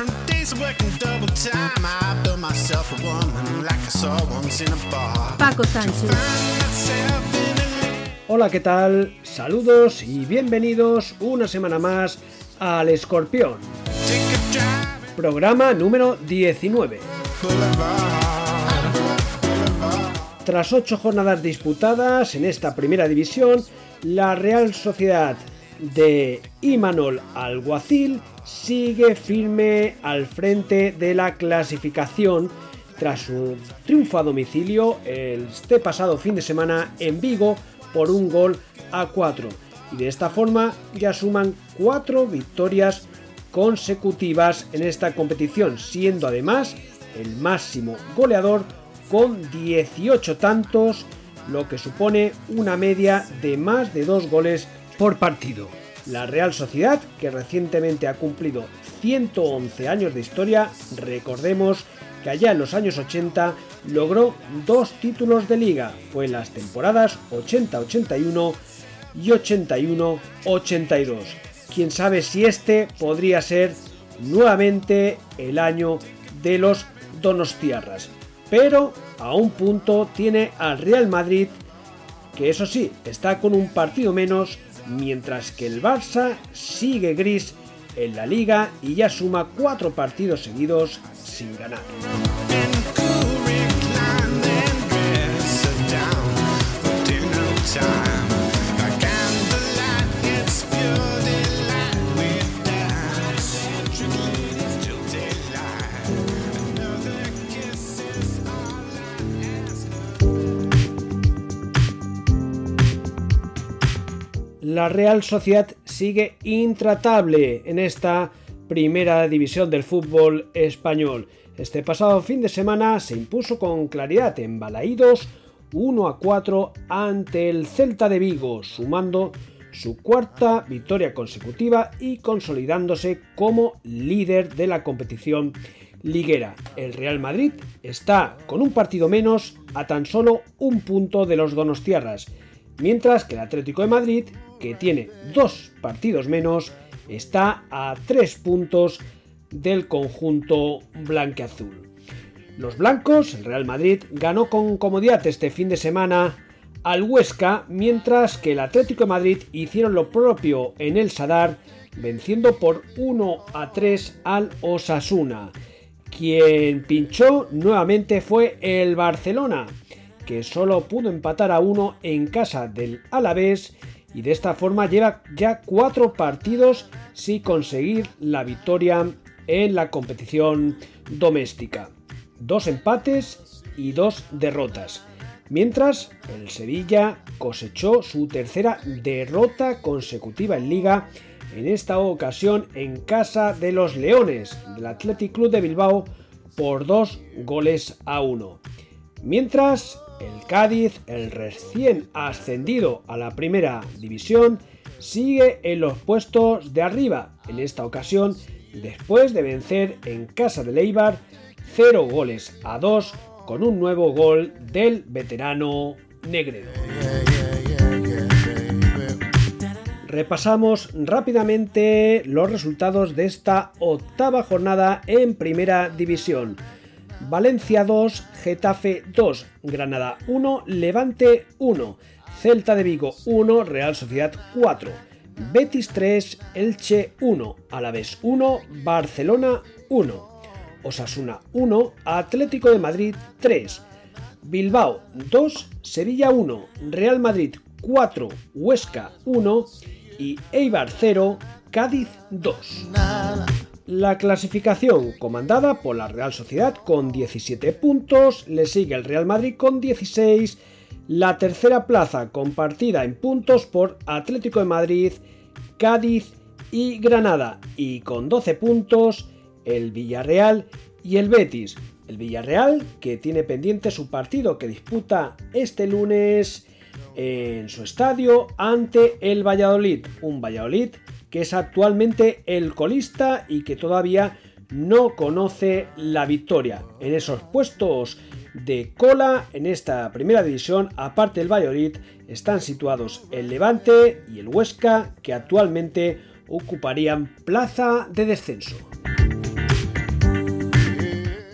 from days of working double time. I built myself a woman like I saw once in a bar. Paco Sánchez. Hola, ¿qué tal? Saludos y bienvenidos una semana más al Escorpión, programa número 19. Boulevard. Tras ocho jornadas disputadas en esta primera división, la Real Sociedad de Imanol Alguacil sigue firme al frente de la clasificación tras su triunfo a domicilio este pasado fin de semana en Vigo por un gol a 4 y de esta forma ya suman cuatro victorias consecutivas en esta competición, siendo además el máximo goleador con 18 tantos, lo que supone una media de más de dos goles por partido. La Real Sociedad, que recientemente ha cumplido 111 años de historia, recordemos que allá en los años 80 logró dos títulos de liga, fue en las temporadas 80-81 y 81-82. Quién sabe si este podría ser nuevamente el año de los Donostiarras. Pero a un punto tiene al Real Madrid, que eso sí, está con un partido menos, mientras que el Barça sigue gris en la liga y ya suma cuatro partidos seguidos sin ganar. La Real Sociedad sigue intratable en esta primera división del fútbol español. Este pasado fin de semana se impuso con claridad en Balaídos 1 a 4 ante el Celta de Vigo, sumando su cuarta victoria consecutiva y consolidándose como líder de la competición liguera. El Real Madrid está con un partido menos a tan solo un punto de los Donostiarras, mientras que el Atlético de Madrid, que tiene dos partidos menos, está a tres puntos del conjunto blanqueazul. Los blancos, el Real Madrid, ganó con comodidad este fin de semana al Huesca, mientras que el Atlético de Madrid hicieron lo propio en el Sadar, venciendo por 1 a 3 al Osasuna. Quien pinchó nuevamente fue el Barcelona, que solo pudo empatar a uno en casa del Alavés y de esta forma lleva ya cuatro partidos sin conseguir la victoria en la competición doméstica. Dos empates y dos derrotas. Mientras el Sevilla cosechó su tercera derrota consecutiva en liga, en esta ocasión en casa de los Leones del Athletic Club de Bilbao por dos goles a uno. Mientras el Cádiz, el recién ascendido a la primera división, sigue en los puestos de arriba, en esta ocasión después de vencer en casa de Leibar 0 goles a 2 con un nuevo gol del veterano Negredo. Repasamos rápidamente los resultados de esta octava jornada en primera división. Valencia 2, Getafe 2, Granada 1, Levante 1, Celta de Vigo 1, Real Sociedad 4, Betis 3, Elche 1, Alavés 1, Barcelona 1, Osasuna 1, Atlético de Madrid 3, Bilbao 2, Sevilla 1, Real Madrid 4, Huesca 1 y Eibar 0, Cádiz 2. La clasificación comandada por la Real Sociedad con 17 puntos, le sigue el Real Madrid con 16, la tercera plaza compartida en puntos por Atlético de Madrid, Cádiz y Granada y con 12 puntos el Villarreal y el Betis. el Villarreal, que tiene pendiente su partido que disputa este lunes en su estadio ante el Valladolid. Un Valladolid que es actualmente el colista y que todavía no conoce la victoria. En esos puestos de cola en esta primera división, aparte del Valladolid, están situados el Levante y el Huesca, que actualmente ocuparían plaza de descenso.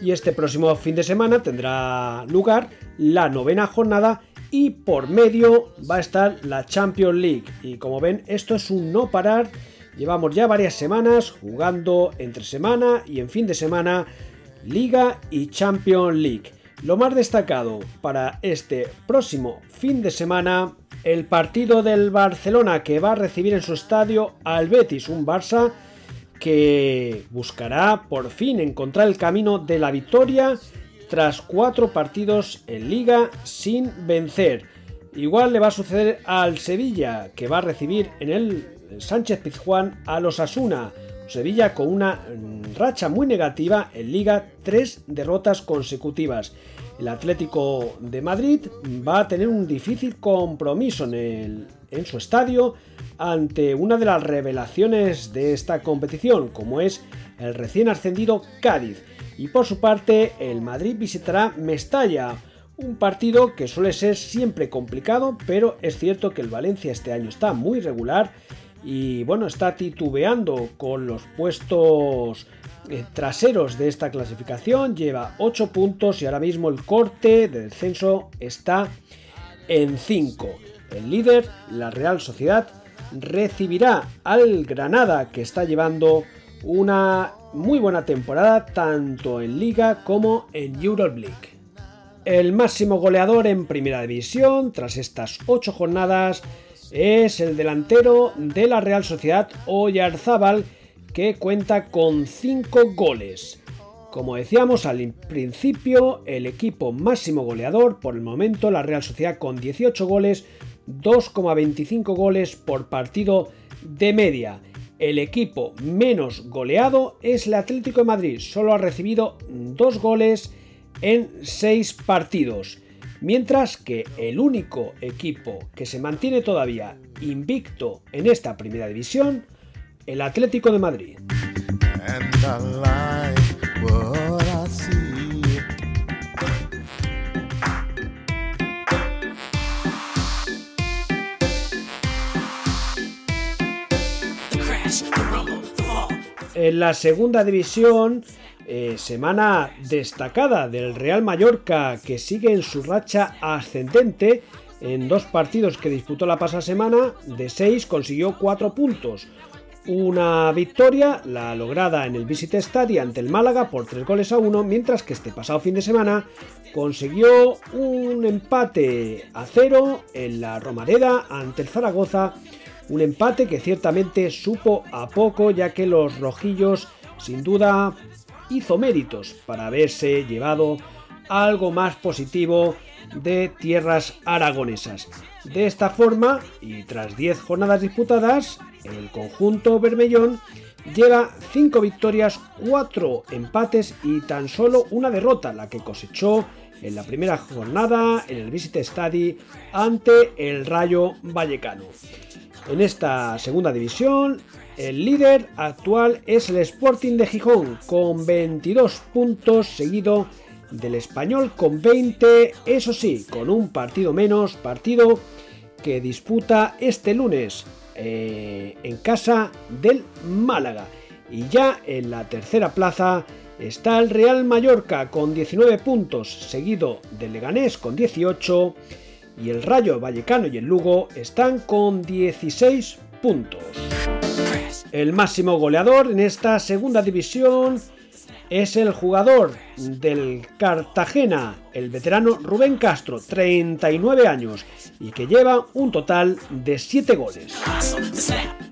Y este próximo fin de semana tendrá lugar la novena jornada y por medio va a estar la Champions League. Y como ven, esto es un no parar. Llevamos ya varias semanas jugando entre semana y en fin de semana Liga y Champions League. Lo más destacado para este próximo fin de semana, el partido del Barcelona que va a recibir en su estadio al Betis, un Barça que buscará por fin encontrar el camino de la victoria tras cuatro partidos en liga sin vencer. Igual le va a suceder al Sevilla, que va a recibir en el Sánchez Pizjuán a los Asuna. Sevilla con una racha muy negativa en liga, tres derrotas consecutivas. El Atlético de Madrid va a tener un difícil compromiso en, en su estadio ante una de las revelaciones de esta competición, como es el recién ascendido Cádiz. Y por su parte, el Madrid visitará Mestalla, un partido que suele ser siempre complicado, pero es cierto que el Valencia este año está muy regular y bueno, está titubeando con los puestos traseros de esta clasificación, lleva 8 puntos y ahora mismo el corte de descenso está en 5. El líder, la Real Sociedad, recibirá al Granada que está llevando una muy buena temporada tanto en Liga como en Euroleague. El máximo goleador en Primera División tras estas 8 jornadas es el delantero de la Real Sociedad Oyarzábal que cuenta con 5 goles. Como decíamos al principio, el equipo máximo goleador por el momento la Real Sociedad con 18 goles, 2,25 goles por partido de media. El equipo menos goleado es el Atlético de Madrid, solo ha recibido 2 goles en 6 partidos. Mientras que el único equipo que se mantiene todavía invicto en esta primera división el Atlético de Madrid. En la segunda división, eh, semana destacada del Real Mallorca que sigue en su racha ascendente en dos partidos que disputó la pasada semana, de seis consiguió cuatro puntos. Una victoria, la lograda en el Visit Stadium ante el Málaga por 3 goles a 1, mientras que este pasado fin de semana consiguió un empate a 0 en la Romareda ante el Zaragoza, un empate que ciertamente supo a poco ya que los rojillos sin duda hizo méritos para haberse llevado algo más positivo de tierras aragonesas. De esta forma, y tras 10 jornadas disputadas, el conjunto Bermellón lleva 5 victorias, 4 empates y tan solo una derrota, la que cosechó en la primera jornada en el Visit Stadi ante el Rayo Vallecano. En esta segunda división, el líder actual es el Sporting de Gijón con 22 puntos, seguido del Español con 20, eso sí, con un partido menos, partido que disputa este lunes eh, en casa del Málaga. Y ya en la tercera plaza está el Real Mallorca con 19 puntos, seguido del Leganés con 18 y el Rayo Vallecano y el Lugo están con 16 puntos. El máximo goleador en esta segunda división es el jugador del Cartagena, el veterano Rubén Castro, 39 años, y que lleva un total de 7 goles.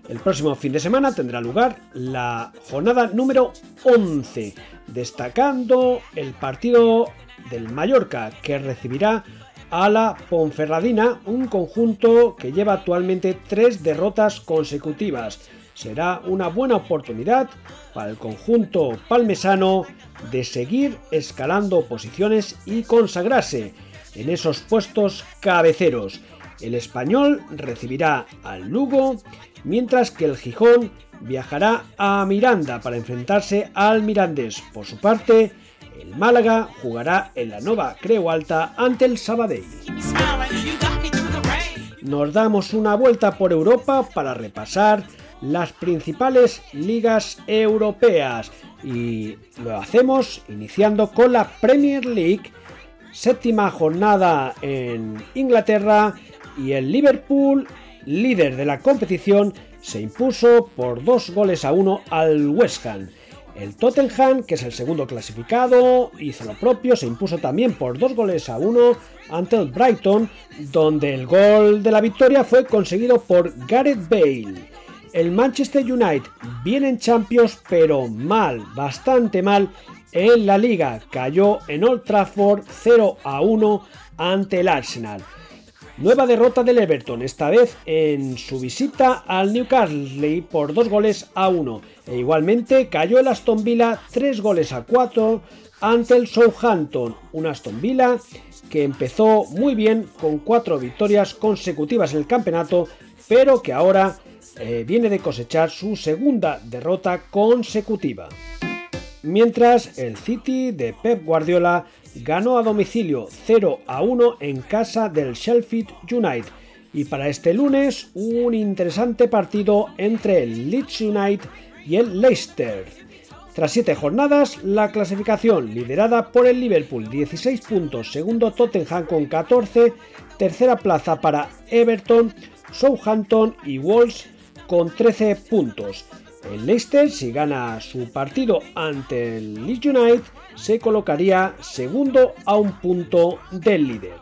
El próximo fin de semana tendrá lugar la jornada número 11, destacando el partido del Mallorca, que recibirá a la Ponferradina, un conjunto que lleva actualmente tres derrotas consecutivas. Será una buena oportunidad para el conjunto palmesano de seguir escalando posiciones y consagrarse en esos puestos cabeceros. El español recibirá al Lugo, mientras que el Gijón viajará a Miranda para enfrentarse al Mirandés. Por su parte, el Málaga jugará en la Nova Creu Alta ante el Sabadell. Nos damos una vuelta por Europa para repasar las principales ligas europeas y lo hacemos iniciando con la Premier League, séptima jornada en Inglaterra y el Liverpool, líder de la competición, se impuso por dos goles a uno al West Ham. El Tottenham, que es el segundo clasificado, hizo lo propio, se impuso también por dos goles a uno ante el Brighton, donde el gol de la victoria fue conseguido por Gareth Bale. El Manchester United viene en Champions, pero mal, bastante mal en la liga. Cayó en Old Trafford 0 a 1 ante el Arsenal. Nueva derrota del Everton, esta vez en su visita al Newcastle por dos goles a uno. E igualmente cayó el Aston Villa tres goles a cuatro ante el Southampton. Un Aston Villa que empezó muy bien con cuatro victorias consecutivas en el campeonato, pero que ahora eh, viene de cosechar su segunda derrota consecutiva. Mientras el City de Pep Guardiola ganó a domicilio 0 a 1 en casa del Sheffield United. Y para este lunes, un interesante partido entre el Leeds United y el Leicester. Tras 7 jornadas, la clasificación liderada por el Liverpool 16 puntos, segundo Tottenham con 14, tercera plaza para Everton, Southampton y Wolves con 13 puntos. El Leicester, si gana su partido ante el Leeds United, se colocaría segundo a un punto del líder.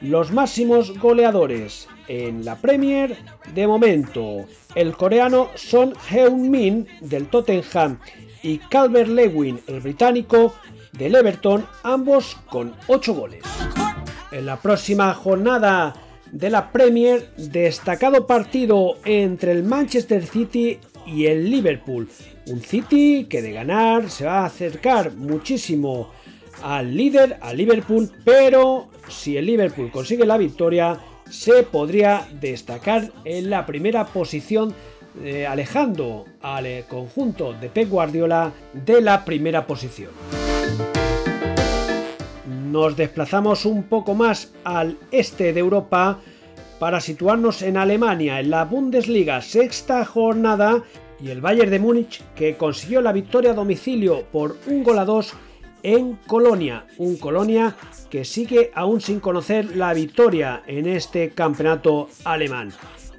Los máximos goleadores en la Premier, de momento, el coreano Son Heung-min del Tottenham y Calvert Lewin, el británico, del Everton, ambos con 8 goles. En la próxima jornada de la Premier, destacado partido entre el Manchester City y el Liverpool. Un City que de ganar se va a acercar muchísimo al líder, al Liverpool, pero si el Liverpool consigue la victoria, se podría destacar en la primera posición, eh, alejando al eh, conjunto de Pep Guardiola de la primera posición. Nos desplazamos un poco más al este de Europa para situarnos en Alemania en la Bundesliga sexta jornada y el Bayern de Múnich que consiguió la victoria a domicilio por un gol a dos en Colonia, un Colonia que sigue aún sin conocer la victoria en este campeonato alemán.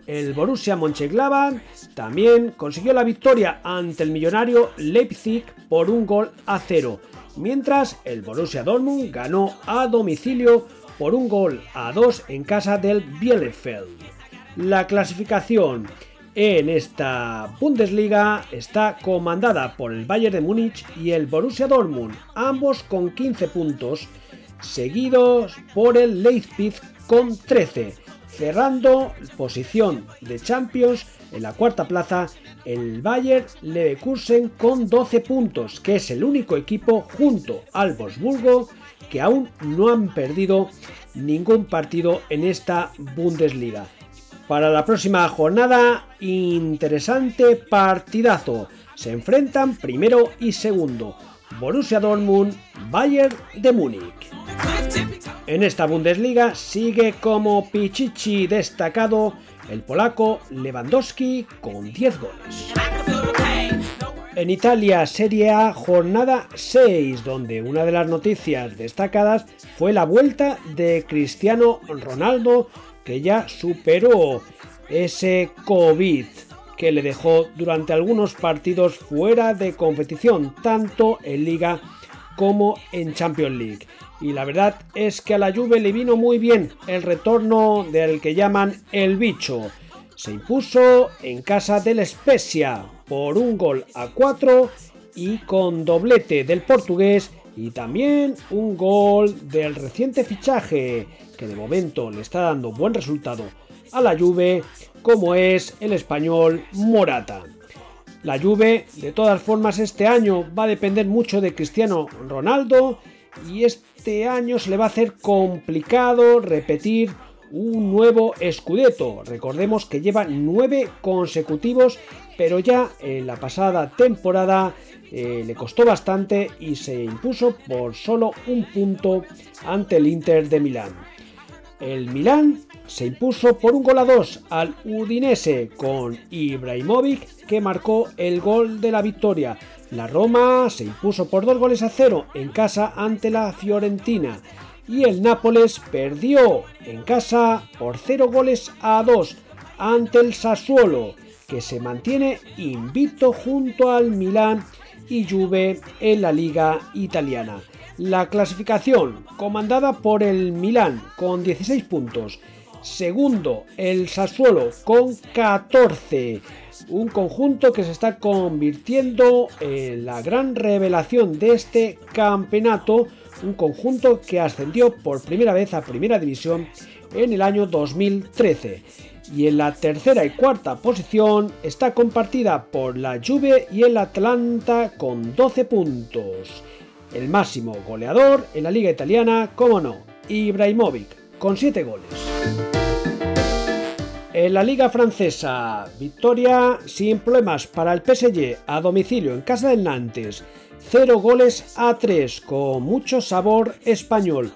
El Borussia Mönchengladbach también consiguió la victoria ante el millonario Leipzig por un gol a cero, mientras el Borussia Dortmund ganó a domicilio por un gol a dos en casa del Bielefeld. La clasificación en esta Bundesliga está comandada por el Bayern de Múnich y el Borussia Dortmund, ambos con 15 puntos, seguidos por el Leipzig con 13, cerrando posición de Champions en la cuarta plaza el Bayern Leverkusen con 12 puntos, que es el único equipo junto al Wolfsburgo que aún no han perdido ningún partido en esta Bundesliga. Para la próxima jornada, interesante partidazo. Se enfrentan primero y segundo. Borussia Dortmund, Bayern de Múnich. En esta Bundesliga sigue como Pichichi destacado el polaco Lewandowski con 10 goles. En Italia, Serie A, jornada 6, donde una de las noticias destacadas fue la vuelta de Cristiano Ronaldo, que ya superó ese COVID que le dejó durante algunos partidos fuera de competición, tanto en Liga como en Champions League. Y la verdad es que a la Juve le vino muy bien el retorno del que llaman el bicho. Se impuso en casa del Spezia por un gol a 4 y con doblete del portugués y también un gol del reciente fichaje que de momento le está dando buen resultado a la Juve como es el español Morata. La Juve, de todas formas, este año va a depender mucho de Cristiano Ronaldo y este año se le va a hacer complicado repetir un nuevo Scudetto. Recordemos que lleva nueve consecutivos, pero ya en la pasada temporada eh, le costó bastante y se impuso por solo un punto ante el Inter de Milán. El Milán se impuso por un gol a dos al Udinese con Ibrahimovic que marcó el gol de la victoria. La Roma se impuso por dos goles a cero en casa ante la Fiorentina y el Nápoles perdió en casa por cero goles a dos ante el Sassuolo que se mantiene invicto junto al Milán y Juve en la liga italiana. La clasificación comandada por el Milán con 16 puntos. Segundo, el Sassuolo con 14. Un conjunto que se está convirtiendo en la gran revelación de este campeonato. Un conjunto que ascendió por primera vez a Primera División en el año 2013 y en la tercera y cuarta posición está compartida por la Juve y el Atlanta con 12 puntos. El máximo goleador en la liga italiana, como no, Ibrahimovic, con 7 goles. En la liga francesa, victoria sin problemas para el PSG a domicilio en casa del Nantes. 0 goles a 3 con mucho sabor español.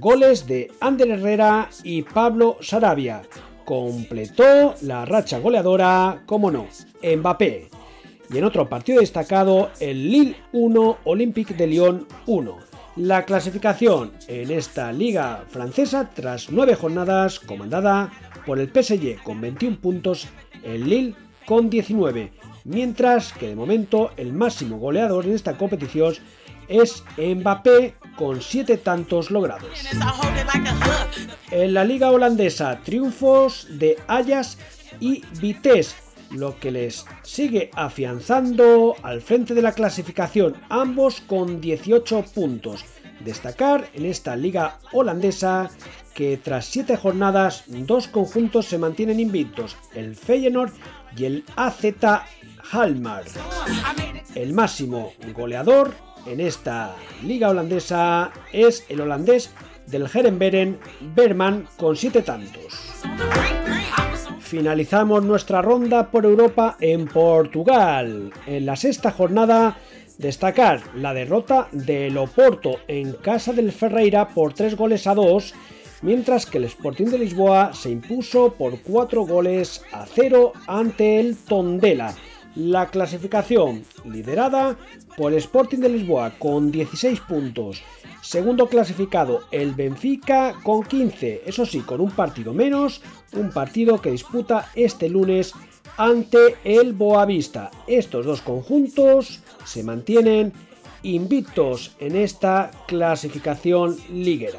Goles de Ander Herrera y Pablo Sarabia completó la racha goleadora, como no, Mbappé. Y en otro partido destacado, el Lille 1, Olympique de Lyon 1. La clasificación en esta liga francesa tras nueve jornadas comandada por el PSG con 21 puntos, el Lille con 19, mientras que de momento el máximo goleador en esta competición es Mbappé con 7 tantos logrados. En la liga holandesa, triunfos de Ajax y Vitesse, lo que les sigue afianzando al frente de la clasificación, ambos con 18 puntos. Destacar en esta liga holandesa que tras 7 jornadas, dos conjuntos se mantienen invictos, el Feyenoord y el AZ Halmar. El máximo goleador en esta liga holandesa es el holandés del Herenberen Berman con 7 tantos. Finalizamos nuestra ronda por Europa en Portugal. En la sexta jornada destacar la derrota del Oporto en casa del Ferreira por 3 goles a 2, mientras que el Sporting de Lisboa se impuso por 4 goles a 0 ante el Tondela la clasificación liderada por el Sporting de Lisboa con 16 puntos. Segundo clasificado el Benfica con 15, eso sí, con un partido menos, un partido que disputa este lunes ante el Boavista. Estos dos conjuntos se mantienen invictos en esta clasificación liguera.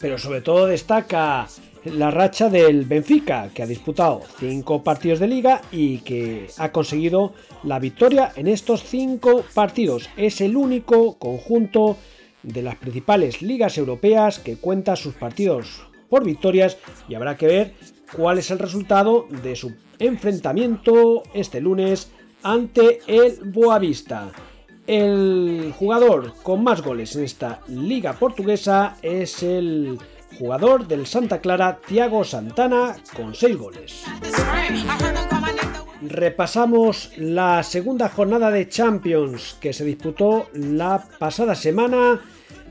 Pero sobre todo destaca la racha del Benfica, que ha disputado cinco partidos de liga y que ha conseguido la victoria en estos cinco partidos. Es el único conjunto de las principales ligas europeas que cuenta sus partidos por victorias y habrá que ver cuál es el resultado de su enfrentamiento este lunes ante el Boavista. El jugador con más goles en esta liga portuguesa es el jugador del Santa Clara Thiago Santana con 6 goles. Repasamos la segunda jornada de Champions que se disputó la pasada semana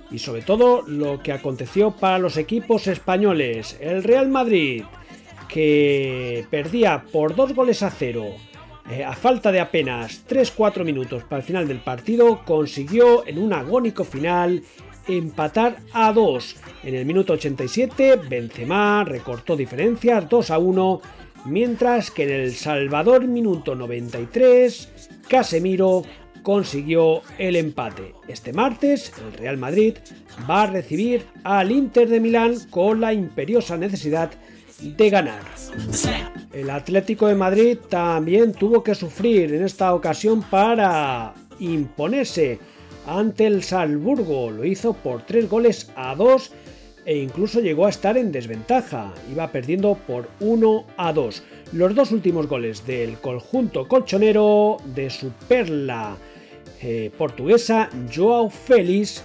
y sobre todo lo que aconteció para los equipos españoles. El Real Madrid que perdía por 2 goles a 0 eh, a falta de apenas 3-4 minutos para el final del partido, consiguió en un agónico final empatar a 2. En el minuto 87, Benzema recortó diferencias 2 a 1, mientras que en el Salvador minuto 93, Casemiro consiguió el empate. Este martes, el Real Madrid va a recibir al Inter de Milán con la imperiosa necesidad de ganar. El Atlético de Madrid también tuvo que sufrir en esta ocasión para imponerse ante el Salzburgo. Lo hizo por 3 goles a 2 e incluso llegó a estar en desventaja. Iba perdiendo por 1 a 2. Los dos últimos goles del conjunto colchonero de su perla eh, portuguesa, Joao Félix,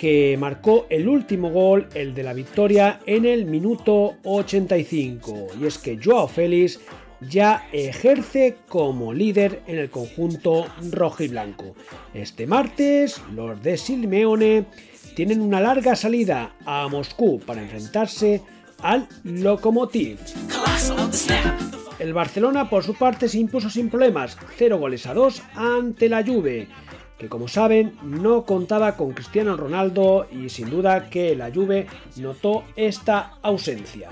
que marcó el último gol, el de la victoria, en el minuto 85. Y es que Joao Félix ya ejerce como líder en el conjunto rojo y blanco. Este martes, los de Silmeone tienen una larga salida a Moscú para enfrentarse al Lokomotiv. El Barcelona, por su parte, se impuso sin problemas, 0 goles a 2 ante la Juve, que como saben no contaba con Cristiano Ronaldo y sin duda que la Juve notó esta ausencia.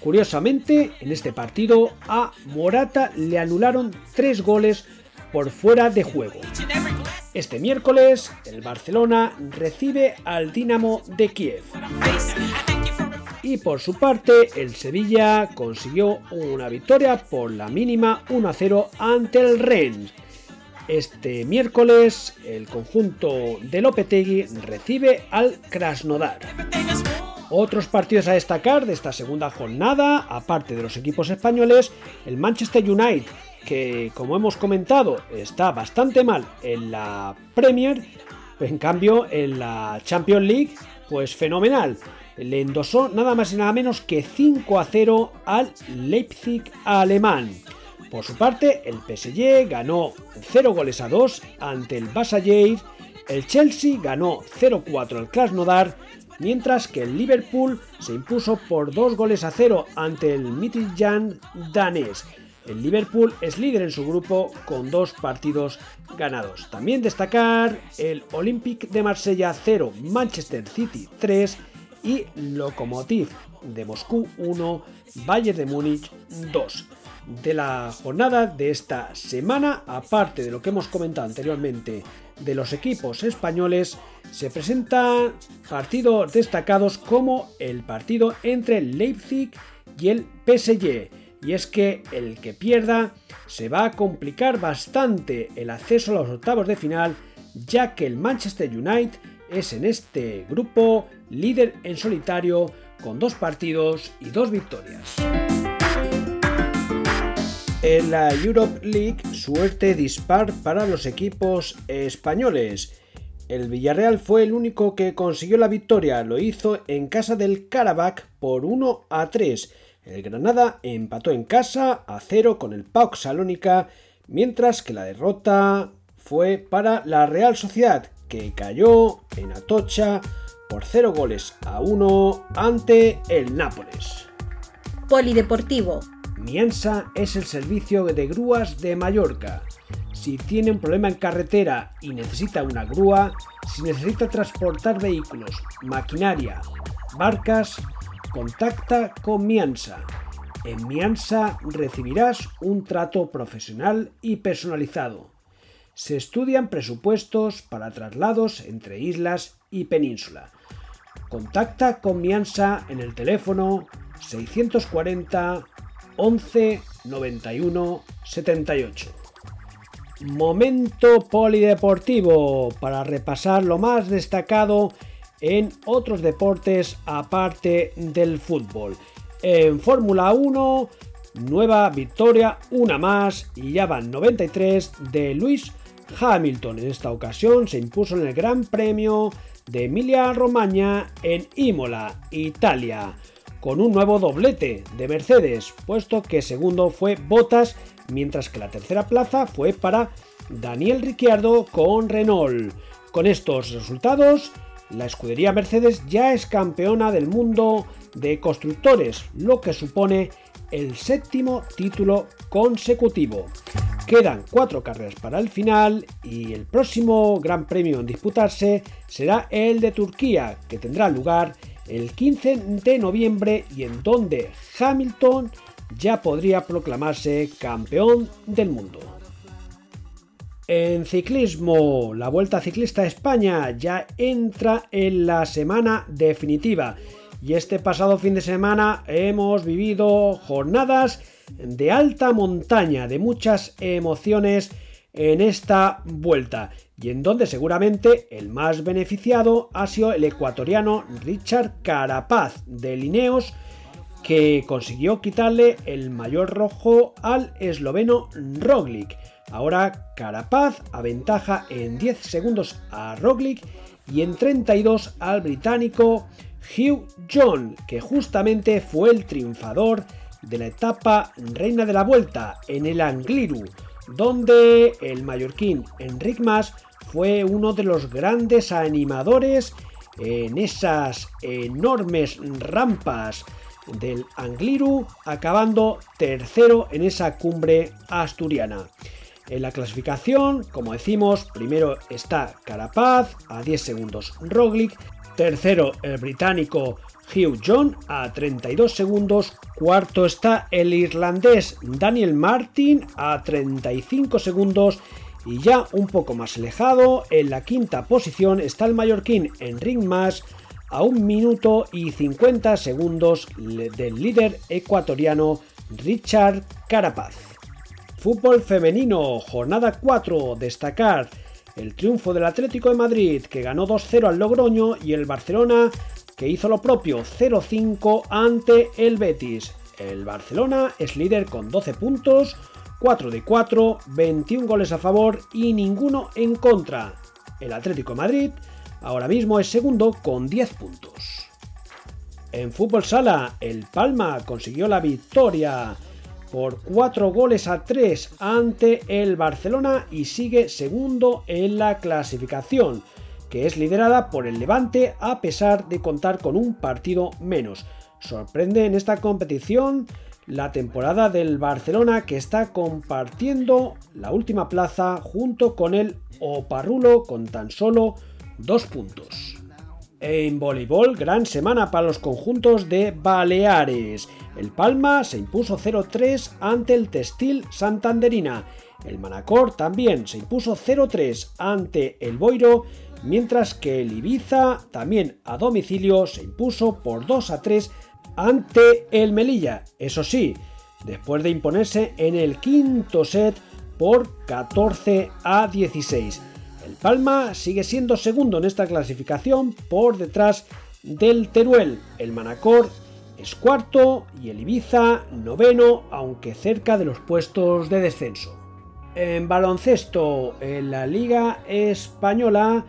Curiosamente, en este partido a Morata le anularon 3 goles por fuera de juego. Este miércoles, el Barcelona recibe al Dinamo de Kiev. Y por su parte, el Sevilla consiguió una victoria por la mínima 1-0 ante el Rennes. Este miércoles, el conjunto de Lopetegui recibe al Krasnodar. Otros partidos a destacar de esta segunda jornada, aparte de los equipos españoles, el Manchester United, que como hemos comentado está bastante mal en la Premier, en cambio en la Champions League, pues fenomenal le endosó nada más y nada menos que 5 a 0 al Leipzig alemán. Por su parte, el PSG ganó 0 goles a 2って el Basajeir, el Chelsea ganó 0-4 al Krasnodar, mientras que el Liverpool se impuso por 2 goles a 0 ante el Midtjylland danés. El Liverpool es líder en su grupo con dos partidos ganados. También destacar el Olympique de Marsella 0, Manchester City 3 y Lokomotiv de Moscú 1, Bayern de Múnich 2. De la jornada de esta semana, aparte de lo que hemos comentado anteriormente de los equipos españoles, se presentan partidos destacados como el partido entre Leipzig y el PSG. Y es que el que pierda se va a complicar bastante el acceso a los octavos de final, ya que el Manchester United es en este grupo líder en solitario con dos partidos y dos victorias. En la Europe League, suerte dispar para los equipos españoles. El Villarreal fue el único que consiguió la victoria, lo hizo en casa del Karabakh por 1 a 3. El Granada empató en casa a 0 con el PAOK Salónica, mientras que la derrota fue para la Real Sociedad, que cayó en Atocha por 0 goles a 1 ante el Nápoles. Polideportivo. Miensa es el servicio de grúas de Mallorca. Si tiene un problema en carretera y necesita una grúa, si necesita transportar vehículos, maquinaria, barcas, contacta con Miansa. En Miansa recibirás un trato profesional y personalizado se estudian presupuestos para traslados entre islas y península. Contacta con Miansa en el teléfono 640 11 91 78. Momento polideportivo para repasar lo más destacado en otros deportes aparte del fútbol. En Fórmula 1, nueva victoria, una más y ya van 93 de Luis Hamilton en esta ocasión se impuso en el Gran Premio de Emilia-Romagna en Imola, Italia, con un nuevo doblete de Mercedes, puesto que segundo fue Bottas, mientras que la tercera plaza fue para Daniel Ricciardo con Renault. Con estos resultados, la escudería Mercedes ya es campeona del mundo de constructores, lo que supone el séptimo título consecutivo. Quedan cuatro carreras para el final y el próximo Gran Premio en disputarse será el de Turquía, que tendrá lugar el 15 de noviembre y en donde Hamilton ya podría proclamarse campeón del mundo. En ciclismo, la Vuelta Ciclista a España ya entra en la semana definitiva y este pasado fin de semana hemos vivido jornadas de alta montaña, de muchas emociones en esta vuelta y en donde seguramente el más beneficiado ha sido el ecuatoriano Richard Carapaz de Lineos que consiguió quitarle el mayor rojo al esloveno Roglic. Ahora Carapaz aventaja en 10 segundos a Roglic y en 32 al británico Hugh John, que justamente fue el triunfador de la etapa Reina de la Vuelta en el Angliru, donde el mallorquín Enric Mas fue uno de los grandes animadores en esas enormes rampas del Angliru, acabando tercero en esa cumbre asturiana. En la clasificación, como decimos, primero está Carapaz a 10 segundos Roglic, tercero el británico Hugh John a 32 segundos, cuarto está el irlandés Daniel Martin a 35 segundos y ya un poco más alejado, en la quinta posición está el mallorquín Enric Mas a 1 minuto y 50 segundos del líder ecuatoriano Richard Carapaz. Fútbol femenino, jornada 4, destacar el triunfo del Atlético de Madrid que ganó 2-0 al Logroño y el Barcelona que hizo lo propio 0-5 ante el Betis. El Barcelona es líder con 12 puntos, 4 de 4, 21 goles a favor y ninguno en contra. El Atlético Madrid ahora mismo es segundo con 10 puntos. En fútbol sala, el Palma consiguió la victoria por 4 goles a 3 ante el Barcelona y sigue segundo en la clasificación, que es liderada por el Levante a pesar de contar con un partido menos. Sorprende en esta competición la temporada del Barcelona que está compartiendo la última plaza junto con el Oparrulo con tan solo dos puntos. En voleibol, gran semana para los conjuntos de Baleares. El Palma se impuso 0-3 ante el Textil Santanderina. El Manacor también se impuso 0-3 ante el Boiro, mientras que el Ibiza también a domicilio se impuso por 2-3 ante el Melilla. Eso sí, después de imponerse en el quinto set por 14 a 16. El Palma sigue siendo segundo en esta clasificación por detrás del Teruel. El Manacor es cuarto y el Ibiza noveno, aunque cerca de los puestos de descenso. En baloncesto, en la Liga Española,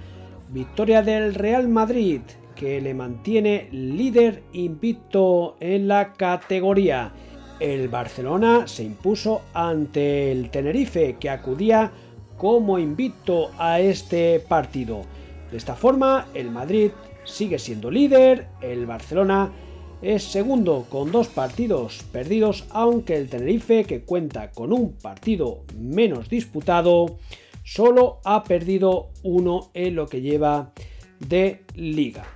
victoria del Real Madrid, que le mantiene líder invicto en la categoría. El Barcelona se impuso ante el Tenerife, que acudía como invito a este partido. De esta forma, el Madrid sigue siendo líder, el Barcelona es segundo con dos partidos perdidos, aunque el Tenerife, que cuenta con un partido menos disputado, solo ha perdido uno en lo que lleva de liga.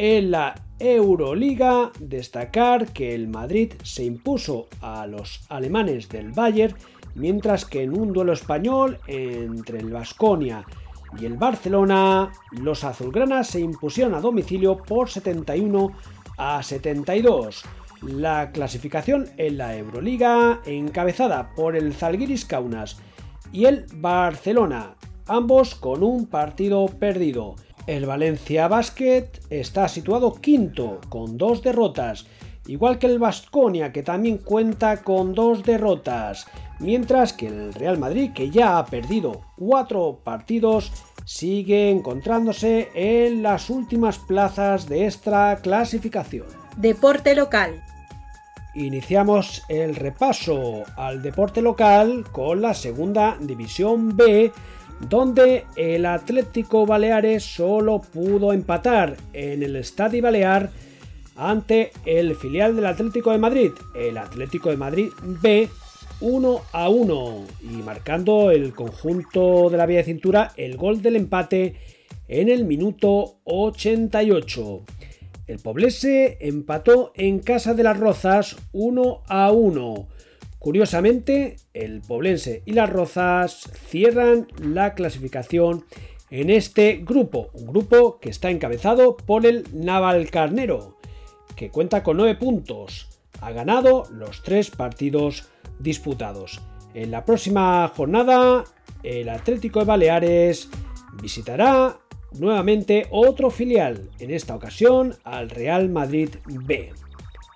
En la Euroliga, destacar que el Madrid se impuso a los alemanes del Bayern mientras que en un duelo español entre el Vasconia y el Barcelona, los azulgranas se impusieron a domicilio por 71 a 72. La clasificación en la Euroliga, encabezada por el Zalgiris Kaunas y el Barcelona, ambos con un partido perdido. El Valencia Basket está situado quinto, con dos derrotas, igual que el Vasconia, que también cuenta con dos derrotas mientras que el Real Madrid, que ya ha perdido cuatro partidos, sigue encontrándose en las últimas plazas de esta clasificación. Deporte local. Iniciamos el repaso al deporte local con la segunda división B, donde el Atlético Baleares solo pudo empatar en el Estadio Balear ante el filial del Atlético de Madrid, el Atlético de Madrid B, 1 a 1 y marcando el conjunto de la vía de cintura el gol del empate en el minuto 88. El Poblese empató en casa de las Rozas 1 a 1. Curiosamente, el Poblense y las Rozas cierran la clasificación en este grupo, un grupo que está encabezado por el Navalcarnero, que cuenta con 9 puntos. Ha ganado los tres partidos disputados. En la próxima jornada, el Atlético de Baleares visitará nuevamente otro filial, en esta ocasión al Real Madrid B.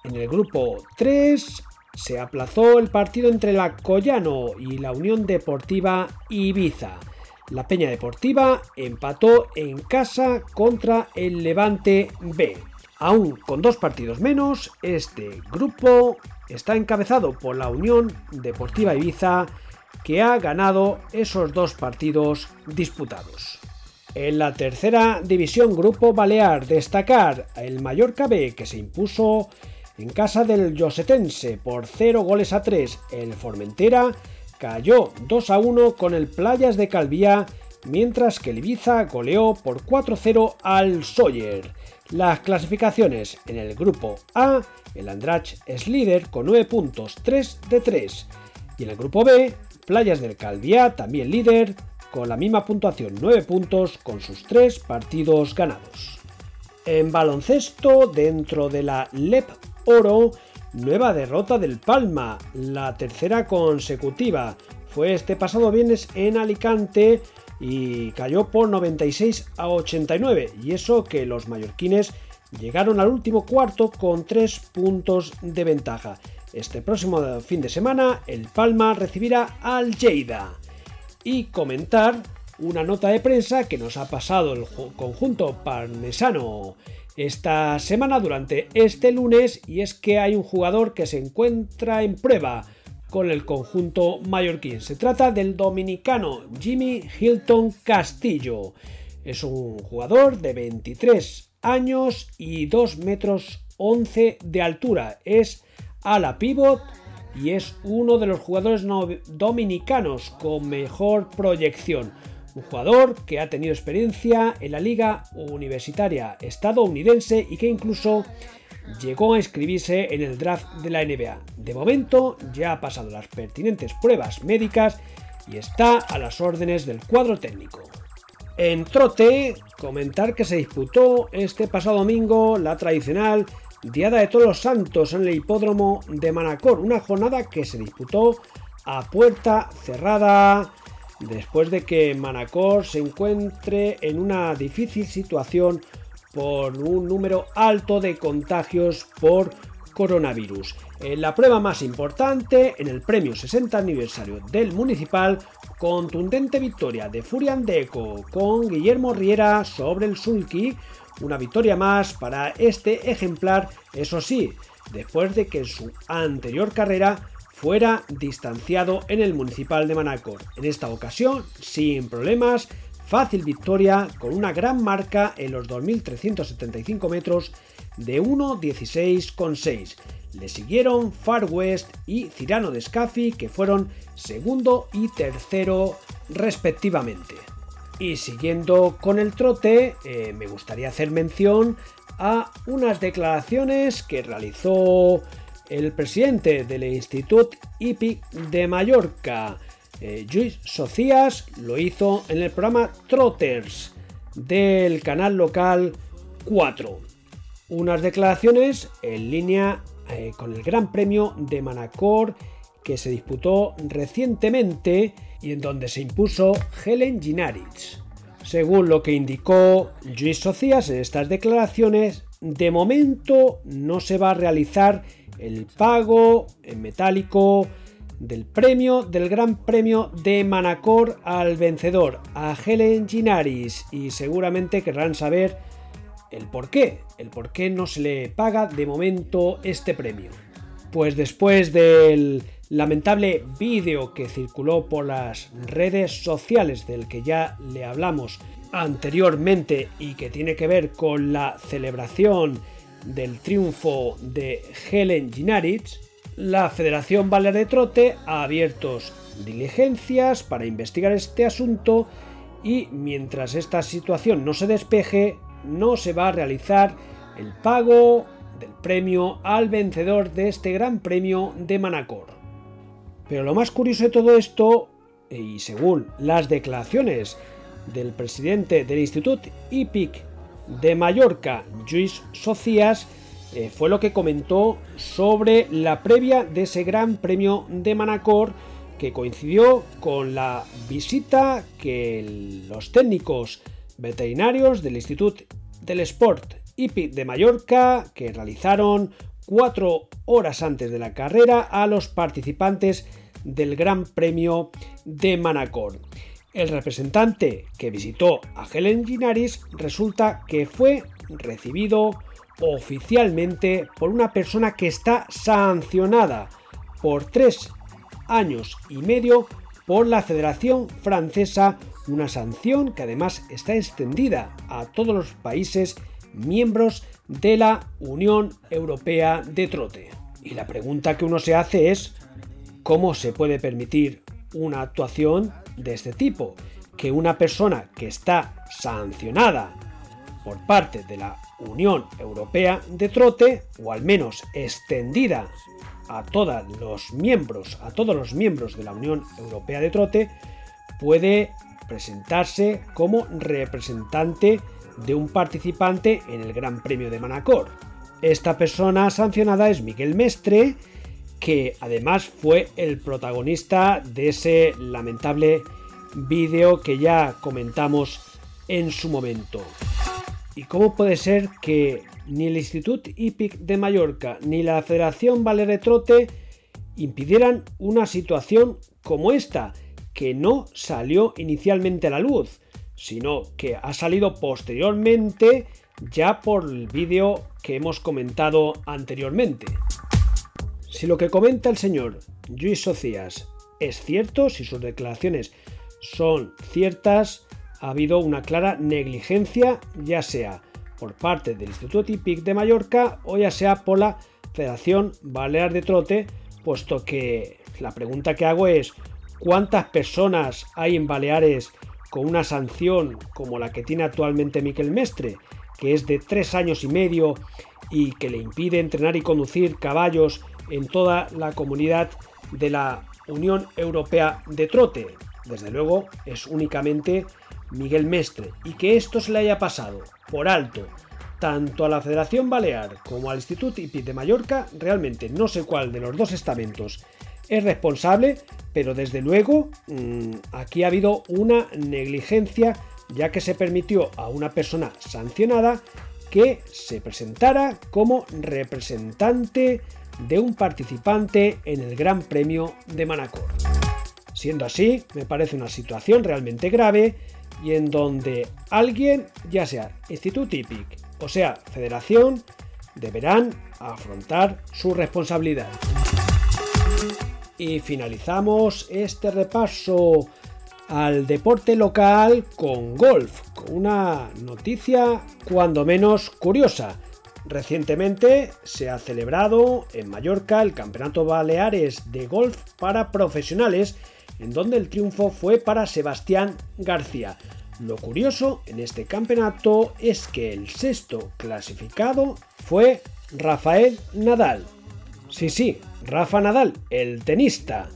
En el grupo 3 se aplazó el partido entre la Collano y la Unión Deportiva Ibiza. La Peña Deportiva empató en casa contra el Levante B. Aún con dos partidos menos, este grupo está encabezado por la Unión Deportiva Ibiza que ha ganado esos dos partidos disputados. En la tercera división Grupo Balear destacar el Mallorca B que se impuso en casa del Yosetense por 0 goles a 3. El Formentera cayó 2 a 1 con el Playas de Calvía, mientras que el Ibiza goleó por 4-0 al Sawyer. Las clasificaciones en el grupo A, el Andrach es líder con 9 puntos, 3 de 3. Y en el grupo B, Playas del Calviá también líder con la misma puntuación, 9 puntos con sus 3 partidos ganados. En baloncesto, dentro de la LEP Oro, nueva derrota del Palma, la tercera consecutiva. Fue este pasado viernes en Alicante y cayó por 96 a 89. Y eso que los mallorquines llegaron al último cuarto con 3 puntos de ventaja. Este próximo fin de semana el Palma recibirá al Lleida. Y comentar una nota de prensa que nos ha pasado el conjunto parmesano esta semana durante este lunes y es que hay un jugador que se encuentra en prueba con el conjunto mallorquín. Se trata del dominicano Jimmy Hilton Castillo. Es un jugador de 23 años y 2 metros 11 de altura. Es ala pivot y es uno de los jugadores dominicanos con mejor proyección. Un jugador que ha tenido experiencia en la liga universitaria estadounidense y que incluso llegó a inscribirse en el draft de la NBA. De momento ya ha pasado las pertinentes pruebas médicas y está a las órdenes del cuadro técnico. En trote, comentar que se disputó este pasado domingo la tradicional Diada de Todos los Santos en el hipódromo de Manacor, una jornada que se disputó a puerta cerrada después de que Manacor se encuentre en una difícil situación por un número alto de contagios por coronavirus. En la prueba más importante, en el premio 60 aniversario del municipal, contundente victoria de Furian Deco con Guillermo Riera sobre el Sulky, una victoria más para este ejemplar, eso sí, después de que en su anterior carrera fuera distanciado en el municipal de Manacor. En esta ocasión, sin problemas, fácil victoria con una gran marca en los 2.375 metros de 1.16,6. Le siguieron Far West y Cirano de Scafi que fueron segundo y tercero respectivamente. Y siguiendo con el trote, eh, me gustaría hacer mención a unas declaraciones que realizó el presidente del Instituto IPIC de Mallorca, eh, Luis Socias, lo hizo en el programa Trotters del canal local 4. Unas declaraciones en línea eh, con el Gran Premio de Manacor que se disputó recientemente y en donde se impuso Helen Ginaritz. Según lo que indicó Luis Socias en estas declaraciones, de momento no se va a realizar el pago en metálico del premio del Gran Premio de Manacor al vencedor, a Helen Ginaris, y seguramente querrán saber el por qué, el por qué no se le paga de momento este premio. Pues después del lamentable vídeo que circuló por las redes sociales del que ya le hablamos anteriormente y que tiene que ver con la celebración del triunfo de Helen Ginaritz, la Federación Balear de Trote ha abierto diligencias para investigar este asunto y mientras esta situación no se despeje, no se va a realizar el pago del premio al vencedor de este gran premio de Manacor. Pero lo más curioso de todo esto, y según las declaraciones del presidente del Instituto IPIC de Mallorca, Luis Socias, eh, fue lo que comentó sobre la previa de ese gran premio de Manacor que coincidió con la visita que los técnicos veterinarios del Instituto del Sport IPI de Mallorca que realizaron cuatro horas antes de la carrera a los participantes del Gran Premio de Manacor. El representante que visitó a Helen Ginaris resulta que fue recibido oficialmente por una persona que está sancionada por tres años y medio por la Federación Francesa, una sanción que además está extendida a todos los países miembros de la Unión Europea de Trote. Y la pregunta que uno se hace es, ¿cómo se puede permitir una actuación de este tipo? Que una persona que está sancionada por parte de la Unión Europea de Trote, o al menos extendida a todos los miembros, a todos los miembros de la Unión Europea de Trote, puede presentarse como representante de un participante en el Gran Premio de Manacor. Esta persona sancionada es Miguel Mestre, que además fue el protagonista de ese lamentable vídeo que ya comentamos en su momento. ¿Y cómo puede ser que ni el Instituto Hípic de Mallorca ni la Federación Valer Trote impidieran una situación como esta, que no salió inicialmente a la luz, sino que ha salido posteriormente ya por el vídeo que hemos comentado anteriormente. Si lo que comenta el señor Luis Socias es cierto, si sus declaraciones son ciertas, ha habido una clara negligencia, ya sea por parte del Instituto TIPIC de Mallorca o ya sea por la Federación Balear de Trote, puesto que la pregunta que hago es ¿cuántas personas hay en Baleares con una sanción como la que tiene actualmente Miquel Mestre, que es de tres años y medio y que le impide entrenar y conducir caballos en toda la comunidad de la Unión Europea de Trote? Desde luego es únicamente Miguel Mestre, y que esto se le haya pasado por alto tanto a la Federación Balear como al Instituto IPI de Mallorca, realmente no sé cuál de los dos estamentos es responsable, pero desde luego mm, aquí ha habido una negligencia ya que se permitió a una persona sancionada que se presentara como representante de un participante en el Gran Premio de Manacor. Siendo así, me parece una situación realmente grave y en donde alguien, ya sea Instituto IPIC o sea Federación, deberán afrontar su responsabilidad. Y finalizamos este repaso al deporte local con golf, con una noticia cuando menos curiosa. Recientemente se ha celebrado en Mallorca el Campeonato Baleares de Golf para profesionales en donde el triunfo fue para Sebastián García. Lo curioso en este campeonato es que el sexto clasificado fue Rafael Nadal. Sí, sí, Rafa Nadal, el tenista,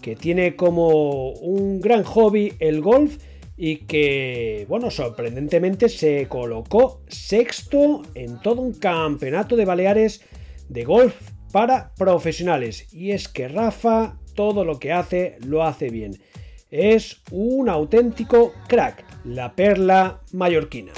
que tiene como un gran hobby el golf y que, bueno, sorprendentemente se colocó sexto en todo un campeonato de Baleares de golf para profesionales. Y es que Rafa todo lo que hace lo hace bien. Es un auténtico crack, la perla mallorquina.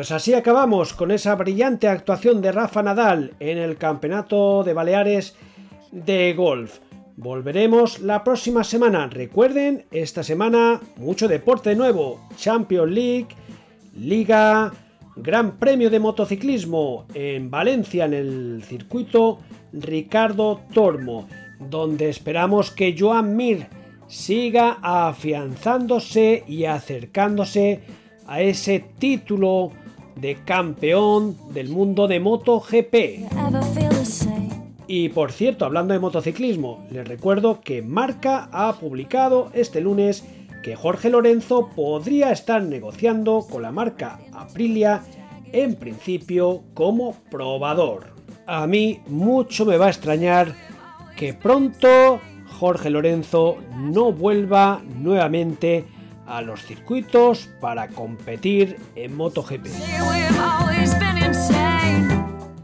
Pues así acabamos con esa brillante actuación de Rafa Nadal en el Campeonato de Baleares de Golf. Volveremos la próxima semana. Recuerden, esta semana mucho deporte nuevo. Champions League, Liga, Gran Premio de Motociclismo en Valencia en el circuito Ricardo Tormo, donde esperamos que Joan Mir siga afianzándose y acercándose a ese título de campeón del mundo de MotoGP. Y por cierto, hablando de motociclismo, les recuerdo que Marca ha publicado este lunes que Jorge Lorenzo podría estar negociando con la marca Aprilia en principio como probador. a mí mucho me va a extrañar que pronto Jorge Lorenzo no vuelva nuevamente a los circuitos para competir en MotoGP.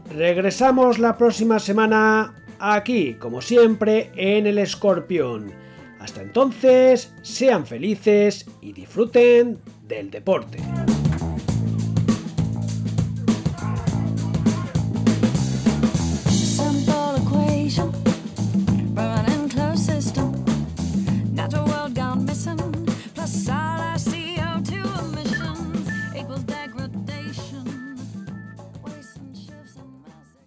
Regresamos la próxima semana aquí, como siempre, en el Escorpión. Hasta entonces, sean felices y disfruten del deporte.